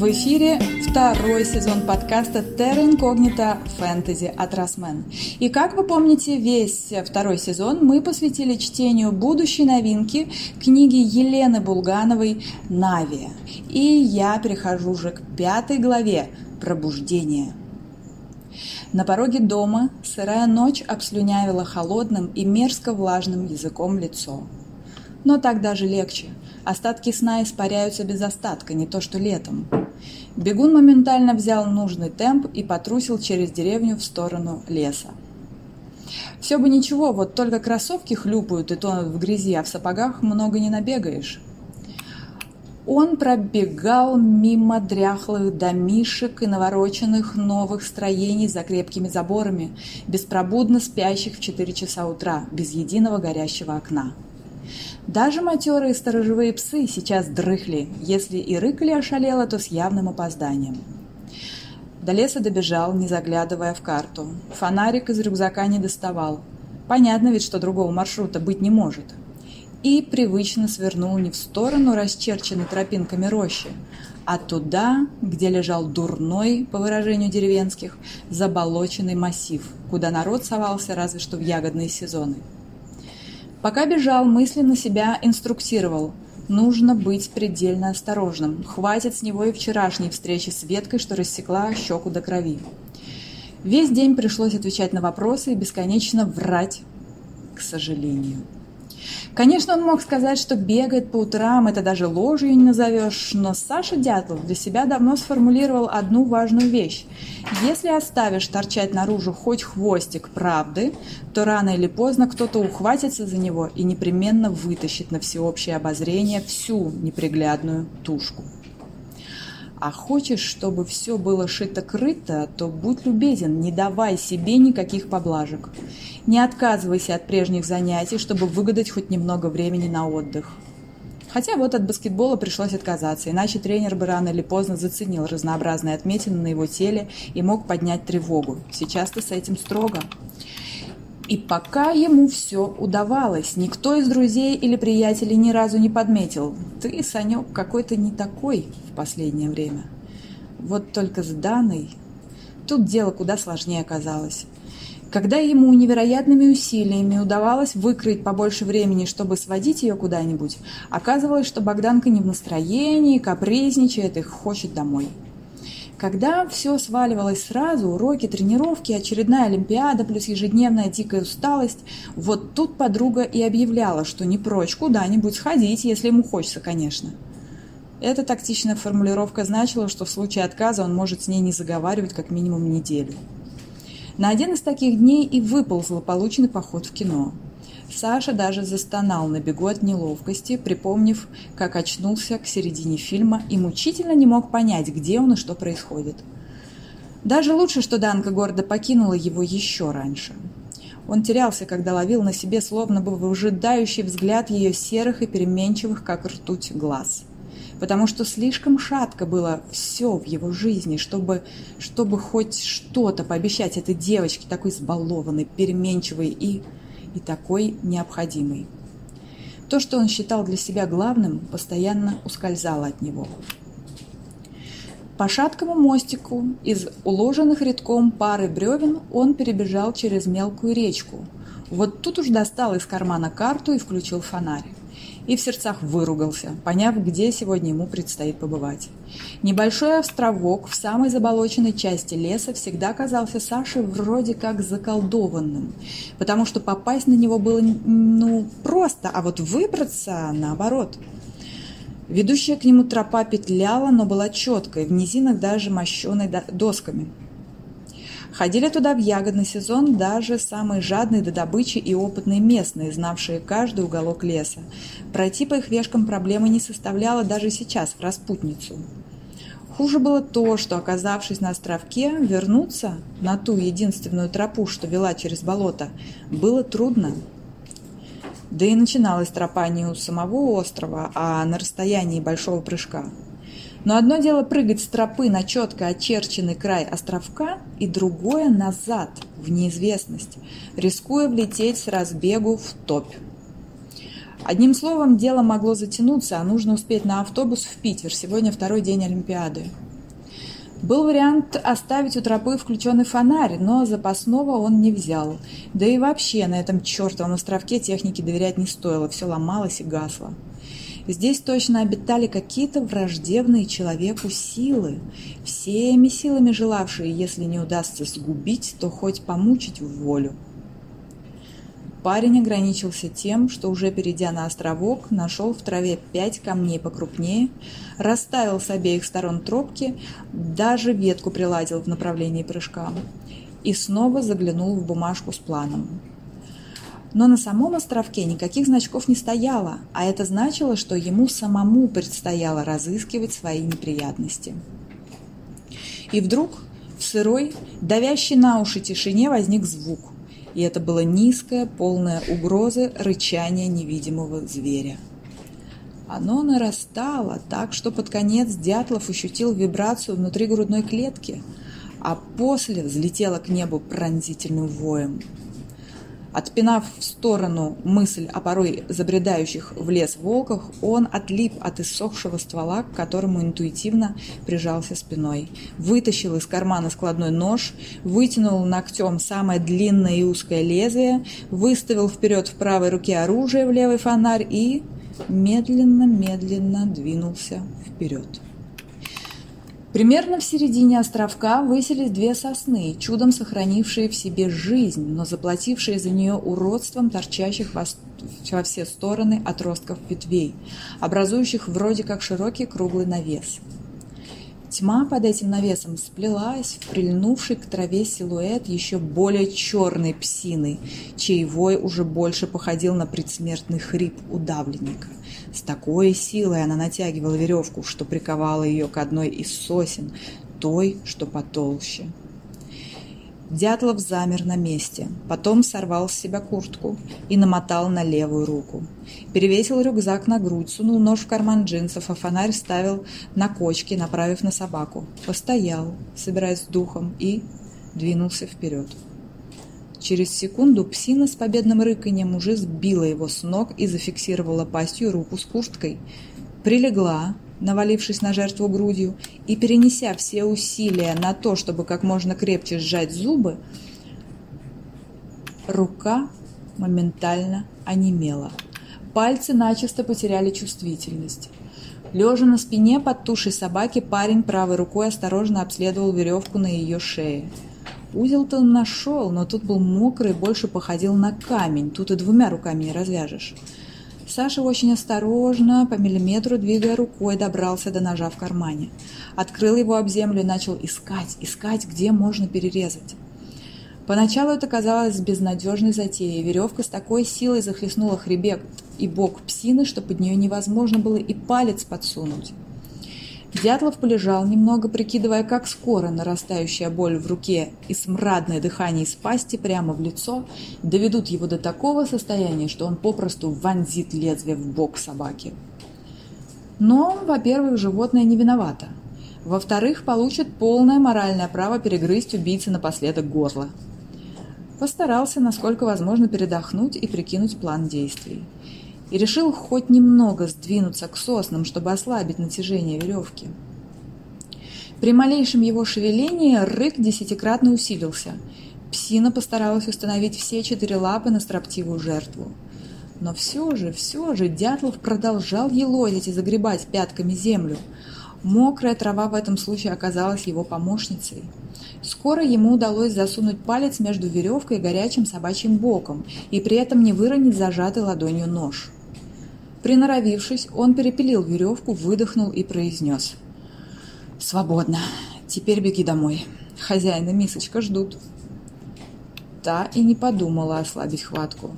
В эфире второй сезон подкаста Terra Incognita Fantasy от Росмен. И как вы помните, весь второй сезон мы посвятили чтению будущей новинки книги Елены Булгановой «Навия». И я перехожу уже к пятой главе «Пробуждение». На пороге дома сырая ночь обслюнявила холодным и мерзко влажным языком лицо. Но так даже легче. Остатки сна испаряются без остатка, не то что летом. Бегун моментально взял нужный темп и потрусил через деревню в сторону леса. Все бы ничего, вот только кроссовки хлюпают и тонут в грязи, а в сапогах много не набегаешь. Он пробегал мимо дряхлых домишек и навороченных новых строений за крепкими заборами, беспробудно спящих в 4 часа утра, без единого горящего окна. Даже матерые сторожевые псы сейчас дрыхли, если и рыкали ошалело, то с явным опозданием. До леса добежал, не заглядывая в карту. Фонарик из рюкзака не доставал. Понятно ведь, что другого маршрута быть не может. И привычно свернул не в сторону расчерченной тропинками рощи, а туда, где лежал дурной, по выражению деревенских, заболоченный массив, куда народ совался разве что в ягодные сезоны. Пока бежал, мысленно себя инструктировал. Нужно быть предельно осторожным. Хватит с него и вчерашней встречи с веткой, что рассекла щеку до крови. Весь день пришлось отвечать на вопросы и бесконечно врать, к сожалению. Конечно, он мог сказать, что бегает по утрам, это даже ложью не назовешь, но Саша Дятлов для себя давно сформулировал одну важную вещь. Если оставишь торчать наружу хоть хвостик правды, то рано или поздно кто-то ухватится за него и непременно вытащит на всеобщее обозрение всю неприглядную тушку. А хочешь, чтобы все было шито-крыто, то будь любезен, не давай себе никаких поблажек. Не отказывайся от прежних занятий, чтобы выгадать хоть немного времени на отдых. Хотя вот от баскетбола пришлось отказаться, иначе тренер бы рано или поздно заценил разнообразные отметины на его теле и мог поднять тревогу. Сейчас-то с этим строго. И пока ему все удавалось, никто из друзей или приятелей ни разу не подметил. Ты, Санек, какой-то не такой в последнее время. Вот только с Даной тут дело куда сложнее оказалось. Когда ему невероятными усилиями удавалось выкроить побольше времени, чтобы сводить ее куда-нибудь, оказывалось, что Богданка не в настроении, капризничает и хочет домой. Когда все сваливалось сразу, уроки, тренировки, очередная Олимпиада плюс ежедневная дикая усталость, вот тут подруга и объявляла, что не прочь куда-нибудь сходить, если ему хочется, конечно. Эта тактичная формулировка значила, что в случае отказа он может с ней не заговаривать как минимум неделю. На один из таких дней и выпал злополучный поход в кино – Саша даже застонал на бегу от неловкости, припомнив, как очнулся к середине фильма и мучительно не мог понять, где он и что происходит. Даже лучше, что Данка гордо покинула его еще раньше. Он терялся, когда ловил на себе словно бы выжидающий взгляд ее серых и переменчивых, как ртуть, глаз. Потому что слишком шатко было все в его жизни, чтобы, чтобы хоть что-то пообещать этой девочке, такой избалованной, переменчивой и и такой необходимый. То, что он считал для себя главным, постоянно ускользало от него. По шаткому мостику из уложенных редком пары бревен он перебежал через мелкую речку. Вот тут уж достал из кармана карту и включил фонарь и в сердцах выругался, поняв, где сегодня ему предстоит побывать. Небольшой островок в самой заболоченной части леса всегда казался Саше вроде как заколдованным, потому что попасть на него было ну просто, а вот выбраться наоборот. Ведущая к нему тропа петляла, но была четкой, в низинах даже мощенной досками – Ходили туда в ягодный сезон даже самые жадные до добычи и опытные местные, знавшие каждый уголок леса. Пройти по их вешкам проблемы не составляло даже сейчас, в распутницу. Хуже было то, что, оказавшись на островке, вернуться на ту единственную тропу, что вела через болото, было трудно. Да и начиналась тропа не у самого острова, а на расстоянии большого прыжка. Но одно дело прыгать с тропы на четко очерченный край островка, и другое назад, в неизвестность, рискуя влететь с разбегу в топь. Одним словом, дело могло затянуться, а нужно успеть на автобус в Питер. Сегодня второй день Олимпиады. Был вариант оставить у тропы включенный фонарь, но запасного он не взял. Да и вообще на этом чертовом островке технике доверять не стоило, все ломалось и гасло. Здесь точно обитали какие-то враждебные человеку силы, всеми силами желавшие, если не удастся сгубить, то хоть помучить в волю. Парень ограничился тем, что уже перейдя на островок, нашел в траве пять камней покрупнее, расставил с обеих сторон тропки, даже ветку приладил в направлении прыжка и снова заглянул в бумажку с планом. Но на самом островке никаких значков не стояло, а это значило, что ему самому предстояло разыскивать свои неприятности. И вдруг в сырой, давящей на уши тишине возник звук – и это было низкое, полное угрозы рычание невидимого зверя. Оно нарастало так, что под конец Дятлов ощутил вибрацию внутри грудной клетки, а после взлетело к небу пронзительным воем – Отпинав в сторону мысль о порой забредающих в лес волках, он отлип от иссохшего ствола, к которому интуитивно прижался спиной. Вытащил из кармана складной нож, вытянул ногтем самое длинное и узкое лезвие, выставил вперед в правой руке оружие в левый фонарь и медленно-медленно двинулся вперед. Примерно в середине островка высились две сосны, чудом сохранившие в себе жизнь, но заплатившие за нее уродством торчащих во все стороны отростков ветвей, образующих вроде как широкий круглый навес. Тьма под этим навесом сплелась в прильнувший к траве силуэт еще более черной псины, чей вой уже больше походил на предсмертный хрип удавленника. С такой силой она натягивала веревку, что приковала ее к одной из сосен, той, что потолще. Дятлов замер на месте, потом сорвал с себя куртку и намотал на левую руку. Перевесил рюкзак на грудь, сунул нож в карман джинсов, а фонарь ставил на кочке, направив на собаку. Постоял, собираясь с духом, и двинулся вперед. Через секунду псина с победным рыканьем уже сбила его с ног и зафиксировала пастью руку с курткой. Прилегла, навалившись на жертву грудью, и перенеся все усилия на то, чтобы как можно крепче сжать зубы, рука моментально онемела. Пальцы начисто потеряли чувствительность. Лежа на спине под тушей собаки, парень правой рукой осторожно обследовал веревку на ее шее. Узел-то он нашел, но тут был мокрый, больше походил на камень. Тут и двумя руками не развяжешь. Саша очень осторожно, по миллиметру двигая рукой, добрался до ножа в кармане. Открыл его об землю и начал искать, искать, где можно перерезать. Поначалу это казалось безнадежной затеей. Веревка с такой силой захлестнула хребет и бок псины, что под нее невозможно было и палец подсунуть. Дятлов полежал немного, прикидывая, как скоро нарастающая боль в руке и смрадное дыхание из пасти прямо в лицо доведут его до такого состояния, что он попросту вонзит лезвие в бок собаки. Но, во-первых, животное не виновато. Во-вторых, получит полное моральное право перегрызть убийце напоследок горло. Постарался, насколько возможно, передохнуть и прикинуть план действий и решил хоть немного сдвинуться к соснам, чтобы ослабить натяжение веревки. При малейшем его шевелении рык десятикратно усилился. Псина постаралась установить все четыре лапы на строптивую жертву. Но все же, все же Дятлов продолжал елозить и загребать пятками землю. Мокрая трава в этом случае оказалась его помощницей. Скоро ему удалось засунуть палец между веревкой и горячим собачьим боком и при этом не выронить зажатый ладонью нож. Приноровившись, он перепилил веревку, выдохнул и произнес. «Свободно. Теперь беги домой. Хозяин и мисочка ждут». Та и не подумала ослабить хватку.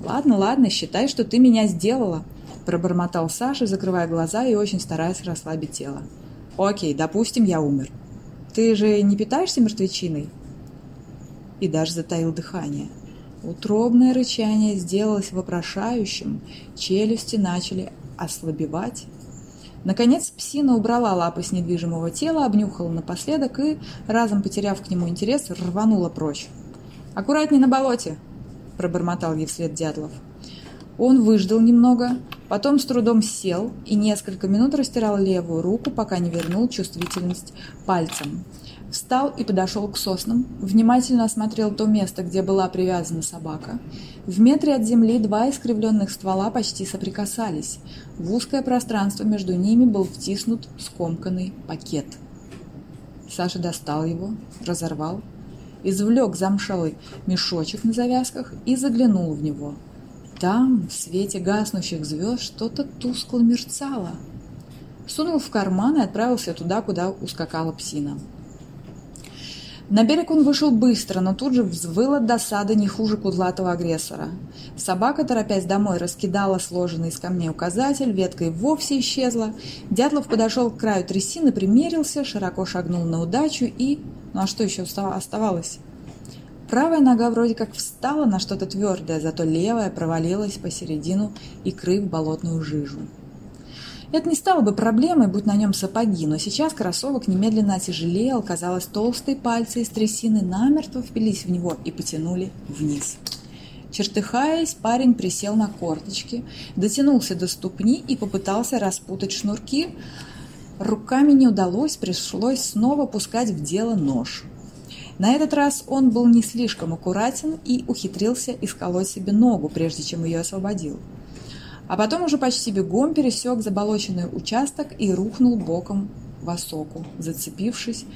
«Ладно, ладно, считай, что ты меня сделала», – пробормотал Саша, закрывая глаза и очень стараясь расслабить тело. «Окей, допустим, я умер. Ты же не питаешься мертвечиной?» И даже затаил дыхание – Утробное рычание сделалось вопрошающим, челюсти начали ослабевать. Наконец псина убрала лапы с недвижимого тела, обнюхала напоследок и, разом потеряв к нему интерес, рванула прочь. «Аккуратней на болоте!» – пробормотал ей вслед Дятлов. Он выждал немного, Потом с трудом сел и несколько минут растирал левую руку, пока не вернул чувствительность пальцем. Встал и подошел к соснам, внимательно осмотрел то место, где была привязана собака. В метре от земли два искривленных ствола почти соприкасались. В узкое пространство между ними был втиснут скомканный пакет. Саша достал его, разорвал, извлек замшелый мешочек на завязках и заглянул в него. Там, в свете гаснущих звезд, что-то тускло мерцало. Сунул в карман и отправился туда, куда ускакала псина. На берег он вышел быстро, но тут же взвыл от досады не хуже кудлатого агрессора. Собака, торопясь домой, раскидала сложенный из камней указатель, ветка и вовсе исчезла. Дятлов подошел к краю трясины, примерился, широко шагнул на удачу и... Ну а что еще оставалось? Правая нога вроде как встала на что-то твердое, зато левая провалилась посередину икры в болотную жижу. Это не стало бы проблемой, будь на нем сапоги, но сейчас кроссовок немедленно отяжелел, казалось, толстые пальцы из трясины намертво впились в него и потянули вниз. Чертыхаясь, парень присел на корточки, дотянулся до ступни и попытался распутать шнурки. Руками не удалось, пришлось снова пускать в дело нож. На этот раз он был не слишком аккуратен и ухитрился исколоть себе ногу, прежде чем ее освободил а потом уже почти бегом пересек заболоченный участок и рухнул боком в осоку, зацепившись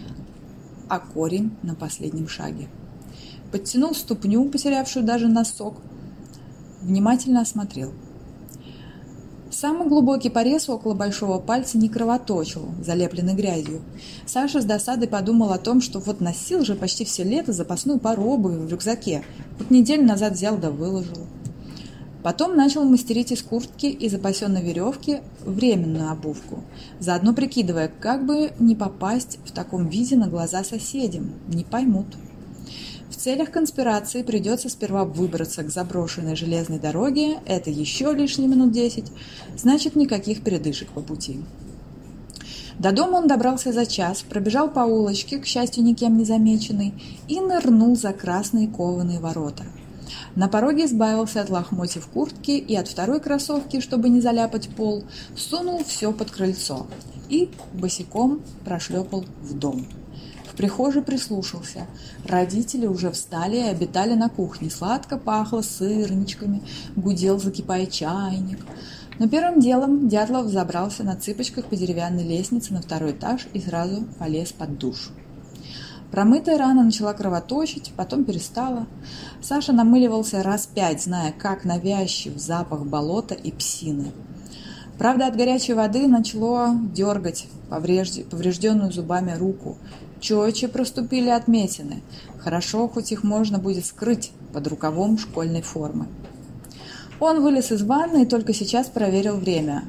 о корень на последнем шаге. Подтянул ступню, потерявшую даже носок, внимательно осмотрел. Самый глубокий порез около большого пальца не кровоточил, залепленный грязью. Саша с досадой подумал о том, что вот носил же почти все лето запасную пару обуви в рюкзаке. Вот неделю назад взял да выложил. Потом начал мастерить из куртки и запасенной веревки временную обувку, заодно прикидывая, как бы не попасть в таком виде на глаза соседям, не поймут. В целях конспирации придется сперва выбраться к заброшенной железной дороге, это еще лишние минут десять, значит никаких передышек по пути. До дома он добрался за час, пробежал по улочке, к счастью, никем не замеченный, и нырнул за красные кованые ворота – на пороге избавился от лохмотьев куртки и от второй кроссовки, чтобы не заляпать пол, сунул все под крыльцо и босиком прошлепал в дом. В прихожей прислушался. Родители уже встали и обитали на кухне. Сладко пахло сырничками, гудел, закипая чайник. Но первым делом Дятлов забрался на цыпочках по деревянной лестнице на второй этаж и сразу полез под душ. Промытая рана начала кровоточить, потом перестала. Саша намыливался раз пять, зная, как навязчив запах болота и псины. Правда, от горячей воды начало дергать поврежденную зубами руку. Четче проступили отметины. Хорошо, хоть их можно будет скрыть под рукавом школьной формы. Он вылез из ванны и только сейчас проверил время.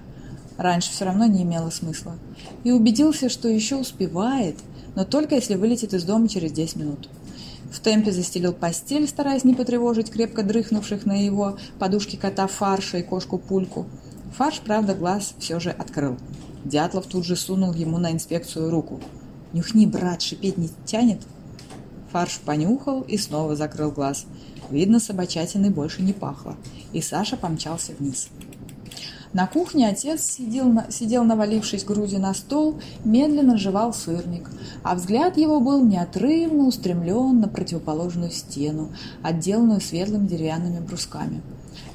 Раньше все равно не имело смысла. И убедился, что еще успевает – но только если вылетит из дома через 10 минут. В темпе застелил постель, стараясь не потревожить крепко дрыхнувших на его подушке кота Фарша и кошку Пульку. Фарш, правда, глаз все же открыл. Дятлов тут же сунул ему на инспекцию руку. «Нюхни, брат, шипеть не тянет?» Фарш понюхал и снова закрыл глаз. Видно, собачатиной больше не пахло. И Саша помчался вниз. На кухне отец сидел, сидел навалившись грудью на стол, медленно жевал сырник, а взгляд его был неотрывно устремлен на противоположную стену, отделанную светлыми деревянными брусками.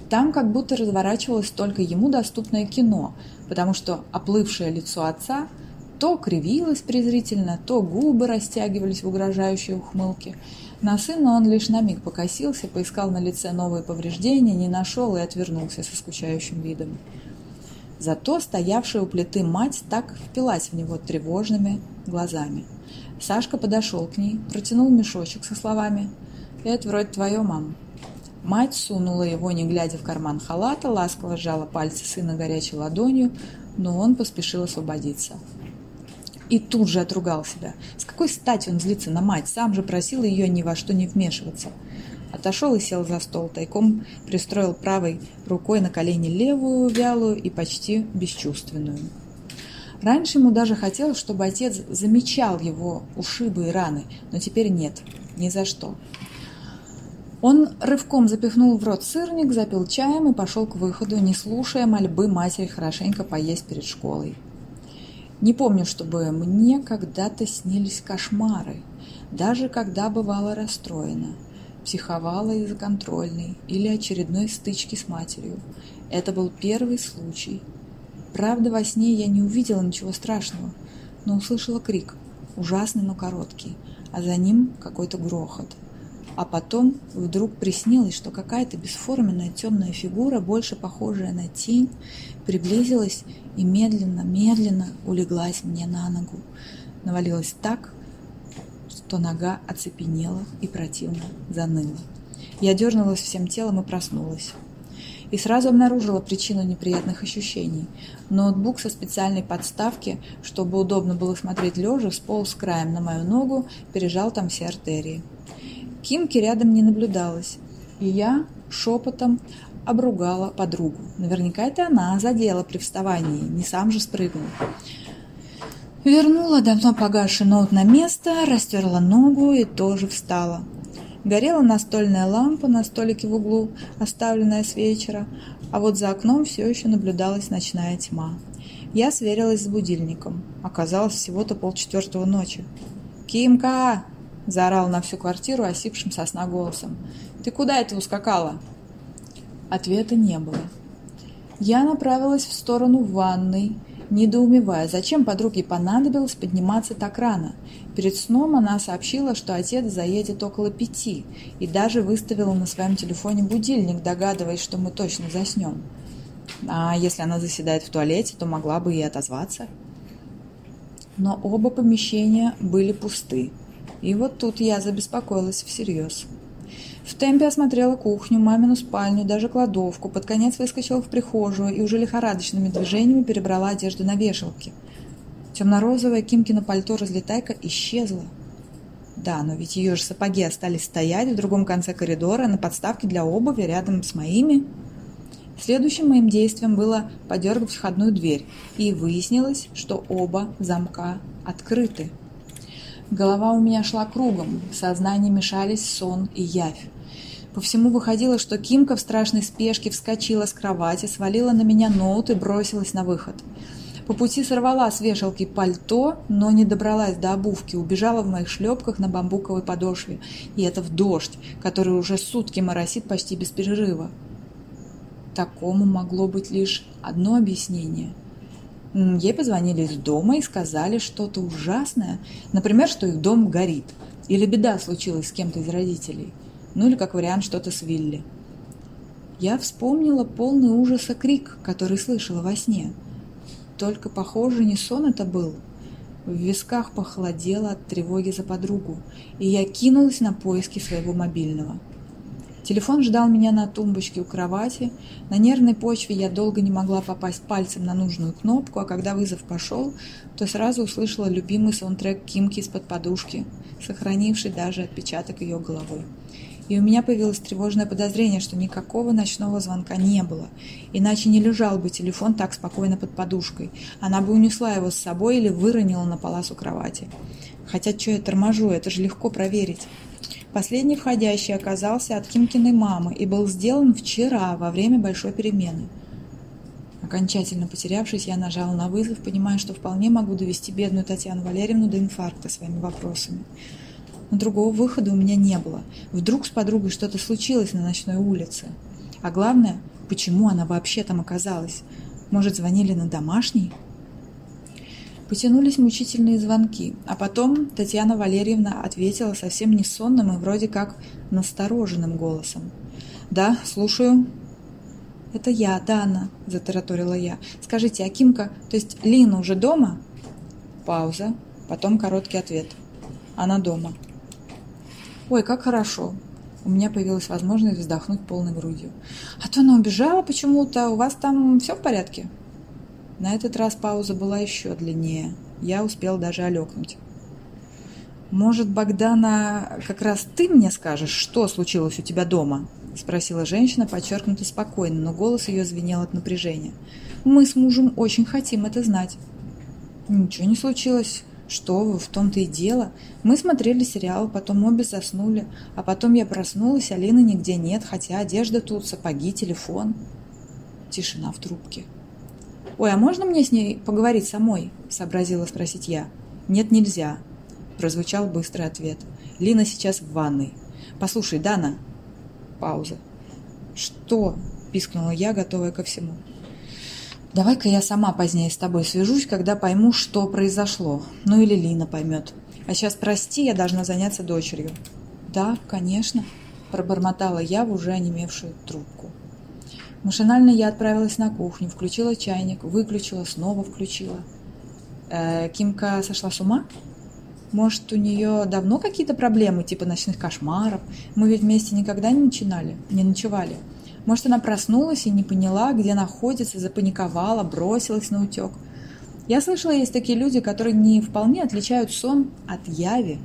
Там как будто разворачивалось только ему доступное кино, потому что оплывшее лицо отца то кривилось презрительно, то губы растягивались в угрожающей ухмылке. На сына он лишь на миг покосился, поискал на лице новые повреждения, не нашел и отвернулся со скучающим видом. Зато стоявшая у плиты мать так впилась в него тревожными глазами. Сашка подошел к ней, протянул мешочек со словами «Это вроде твое, мам». Мать сунула его, не глядя в карман халата, ласково сжала пальцы сына горячей ладонью, но он поспешил освободиться. И тут же отругал себя. С какой стати он злится на мать? Сам же просил ее ни во что не вмешиваться. Отошел и сел за стол, тайком пристроил правой рукой на колени левую, вялую и почти бесчувственную. Раньше ему даже хотелось, чтобы отец замечал его ушибы и раны, но теперь нет, ни за что. Он рывком запихнул в рот сырник, запил чаем и пошел к выходу, не слушая мольбы матери хорошенько поесть перед школой. Не помню, чтобы мне когда-то снились кошмары, даже когда бывала расстроена, психовала из-за контрольной или очередной стычки с матерью. Это был первый случай. Правда, во сне я не увидела ничего страшного, но услышала крик, ужасный, но короткий, а за ним какой-то грохот. А потом вдруг приснилось, что какая-то бесформенная темная фигура, больше похожая на тень, приблизилась и медленно-медленно улеглась мне на ногу. Навалилась так, что нога оцепенела и противно заныла. Я дернулась всем телом и проснулась. И сразу обнаружила причину неприятных ощущений. Ноутбук со специальной подставки, чтобы удобно было смотреть лежа, сполз краем на мою ногу, пережал там все артерии. Кимки рядом не наблюдалось, и я шепотом обругала подругу. Наверняка это она задела при вставании, не сам же спрыгнул. Вернула давно погасший ноут на место, растерла ногу и тоже встала. Горела настольная лампа на столике в углу, оставленная с вечера, а вот за окном все еще наблюдалась ночная тьма. Я сверилась с будильником. Оказалось всего-то полчетвертого ночи. «Кимка!» – заорал на всю квартиру осипшим сосна голосом. «Ты куда это ускакала?» Ответа не было. Я направилась в сторону ванной, недоумевая, зачем подруге понадобилось подниматься так рано. Перед сном она сообщила, что отец заедет около пяти, и даже выставила на своем телефоне будильник, догадываясь, что мы точно заснем. А если она заседает в туалете, то могла бы и отозваться. Но оба помещения были пусты. И вот тут я забеспокоилась всерьез. В темпе осмотрела кухню, мамину спальню, даже кладовку, под конец выскочила в прихожую и уже лихорадочными движениями перебрала одежду на вешалке. Темно-розовое Кимкино пальто-разлетайка исчезла. Да, но ведь ее же сапоги остались стоять в другом конце коридора на подставке для обуви рядом с моими. Следующим моим действием было подергать входную дверь, и выяснилось, что оба замка открыты. Голова у меня шла кругом, в сознании мешались сон и явь. По всему выходило, что Кимка в страшной спешке вскочила с кровати, свалила на меня ноут и бросилась на выход. По пути сорвала с вешалки пальто, но не добралась до обувки, убежала в моих шлепках на бамбуковой подошве. И это в дождь, который уже сутки моросит почти без перерыва. Такому могло быть лишь одно объяснение – Ей позвонили из дома и сказали что-то ужасное, например, что их дом горит, или беда случилась с кем-то из родителей, ну или как вариант что-то с Вилли. Я вспомнила полный ужаса крик, который слышала во сне. Только, похоже, не сон это был. В висках похолодело от тревоги за подругу, и я кинулась на поиски своего мобильного. Телефон ждал меня на тумбочке у кровати. На нервной почве я долго не могла попасть пальцем на нужную кнопку, а когда вызов пошел, то сразу услышала любимый саундтрек Кимки из-под подушки, сохранивший даже отпечаток ее головой. И у меня появилось тревожное подозрение, что никакого ночного звонка не было, иначе не лежал бы телефон так спокойно под подушкой. Она бы унесла его с собой или выронила на полосу кровати. Хотя что я торможу, это же легко проверить. Последний входящий оказался от Кимкиной мамы и был сделан вчера, во время большой перемены. Окончательно потерявшись, я нажала на вызов, понимая, что вполне могу довести бедную Татьяну Валерьевну до инфаркта своими вопросами. Но другого выхода у меня не было. Вдруг с подругой что-то случилось на ночной улице. А главное, почему она вообще там оказалась? Может, звонили на домашний? Потянулись мучительные звонки, а потом Татьяна Валерьевна ответила совсем не сонным и вроде как настороженным голосом. «Да, слушаю». «Это я, Дана», – затараторила я. «Скажите, а то есть Лина уже дома?» Пауза, потом короткий ответ. «Она дома». «Ой, как хорошо!» У меня появилась возможность вздохнуть полной грудью. «А то она убежала почему-то. У вас там все в порядке?» На этот раз пауза была еще длиннее. Я успел даже олекнуть. «Может, Богдана, как раз ты мне скажешь, что случилось у тебя дома?» – спросила женщина, подчеркнуто спокойно, но голос ее звенел от напряжения. «Мы с мужем очень хотим это знать». «Ничего не случилось. Что вы, в том-то и дело. Мы смотрели сериал, потом обе заснули, а потом я проснулась, Алины нигде нет, хотя одежда тут, сапоги, телефон. Тишина в трубке. «Ой, а можно мне с ней поговорить самой?» – сообразила спросить я. «Нет, нельзя», – прозвучал быстрый ответ. «Лина сейчас в ванной. Послушай, Дана». Пауза. «Что?» – пискнула я, готовая ко всему. Давай-ка я сама позднее с тобой свяжусь, когда пойму, что произошло. Ну или Лина поймет. А сейчас прости, я должна заняться дочерью. Да, конечно, пробормотала я в уже онемевшую трубку. Машинально я отправилась на кухню, включила чайник, выключила, снова включила. Э, Кимка сошла с ума? Может, у нее давно какие-то проблемы, типа ночных кошмаров? Мы ведь вместе никогда не начинали, не ночевали. Может, она проснулась и не поняла, где находится, запаниковала, бросилась на утек. Я слышала, есть такие люди, которые не вполне отличают сон от яви.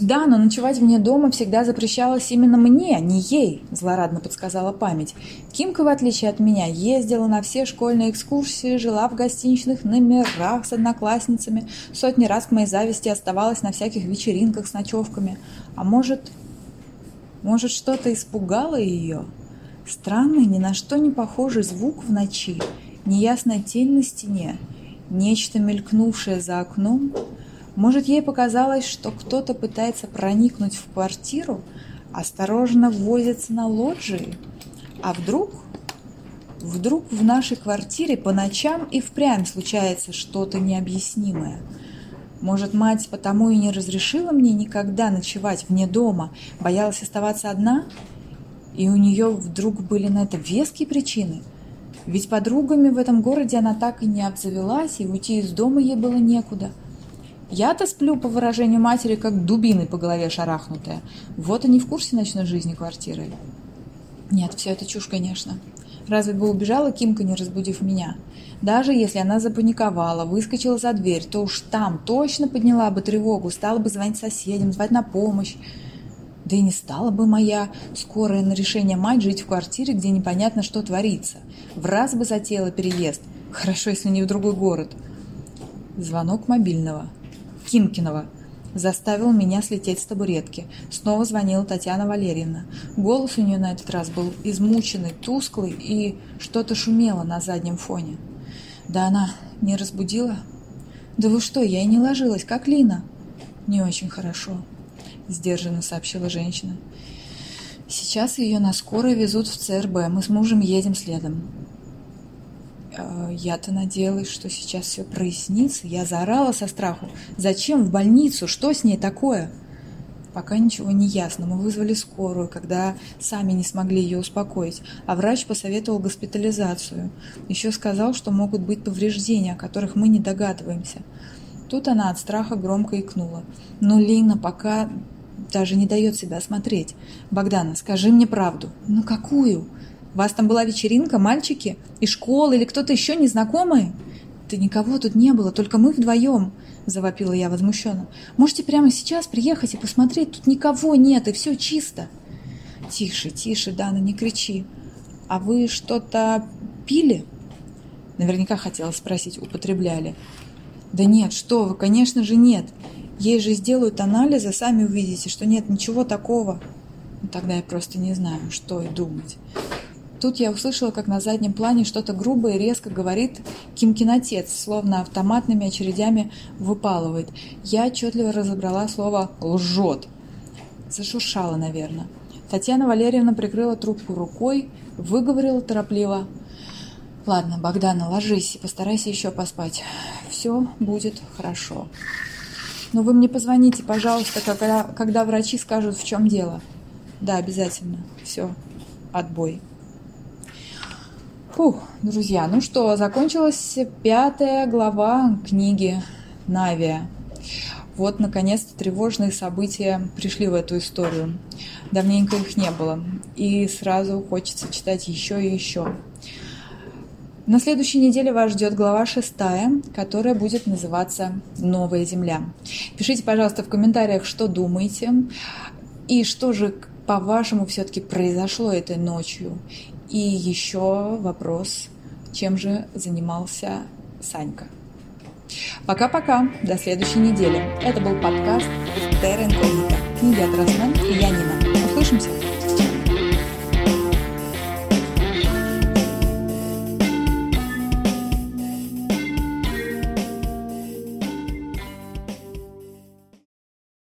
«Да, но ночевать вне дома всегда запрещалось именно мне, а не ей», – злорадно подсказала память. Кимка, в отличие от меня, ездила на все школьные экскурсии, жила в гостиничных номерах с одноклассницами, сотни раз к моей зависти оставалась на всяких вечеринках с ночевками. А может, может, что-то испугало ее? Странный, ни на что не похожий звук в ночи, неясная тень на стене, нечто мелькнувшее за окном. Может, ей показалось, что кто-то пытается проникнуть в квартиру, осторожно возится на лоджии. А вдруг... Вдруг в нашей квартире по ночам и впрямь случается что-то необъяснимое – может, мать потому и не разрешила мне никогда ночевать вне дома, боялась оставаться одна? И у нее вдруг были на это веские причины? Ведь подругами в этом городе она так и не обзавелась, и уйти из дома ей было некуда. Я-то сплю, по выражению матери, как дубины по голове шарахнутая. Вот они в курсе ночной жизни квартиры. Нет, все это чушь, конечно. Разве бы убежала Кимка, не разбудив меня? Даже если она запаниковала, выскочила за дверь, то уж там точно подняла бы тревогу, стала бы звонить соседям, звать на помощь. Да и не стала бы моя скорая на решение мать жить в квартире, где непонятно, что творится. В раз бы затеяла переезд. Хорошо, если не в другой город. Звонок мобильного. Кимкиного. Заставил меня слететь с табуретки. Снова звонила Татьяна Валерьевна. Голос у нее на этот раз был измученный, тусклый и что-то шумело на заднем фоне. Да она не разбудила? Да вы что, я и не ложилась, как Лина. Не очень хорошо, сдержанно сообщила женщина. Сейчас ее на скорой везут в ЦРБ. Мы с мужем едем следом. А, я-то надеялась, что сейчас все прояснится. Я заорала со страху. Зачем в больницу? Что с ней такое? Пока ничего не ясно. Мы вызвали скорую, когда сами не смогли ее успокоить, а врач посоветовал госпитализацию. Еще сказал, что могут быть повреждения, о которых мы не догадываемся. Тут она от страха громко икнула. Но Лина пока даже не дает себя осмотреть. «Богдана, скажи мне правду». «Ну какую? Вас там была вечеринка, мальчики? И школа, или кто-то еще незнакомый?» «Да никого тут не было, только мы вдвоем», – завопила я возмущенно. «Можете прямо сейчас приехать и посмотреть, тут никого нет, и все чисто». «Тише, тише, Дана, не кричи. А вы что-то пили?» Наверняка хотела спросить, употребляли. «Да нет, что вы, конечно же нет. Ей же сделают анализы, сами увидите, что нет ничего такого». Ну, тогда я просто не знаю, что и думать. Тут я услышала, как на заднем плане что-то грубое и резко говорит Кимкин отец, словно автоматными очередями выпалывает. Я отчетливо разобрала слово «лжет». Зашуршала, наверное. Татьяна Валерьевна прикрыла трубку рукой, выговорила торопливо. «Ладно, Богдана, ложись и постарайся еще поспать. Все будет хорошо. Но вы мне позвоните, пожалуйста, когда, когда врачи скажут, в чем дело. Да, обязательно. Все, отбой». Фух, друзья, ну что, закончилась пятая глава книги Навия. Вот, наконец-то, тревожные события пришли в эту историю. Давненько их не было. И сразу хочется читать еще и еще. На следующей неделе вас ждет глава шестая, которая будет называться «Новая земля». Пишите, пожалуйста, в комментариях, что думаете и что же, по-вашему, все-таки произошло этой ночью. И еще вопрос, чем же занимался Санька. Пока-пока, до следующей недели. Это был подкаст Терра Инкогнита. Книги от Росмен и я Нина. Услышимся!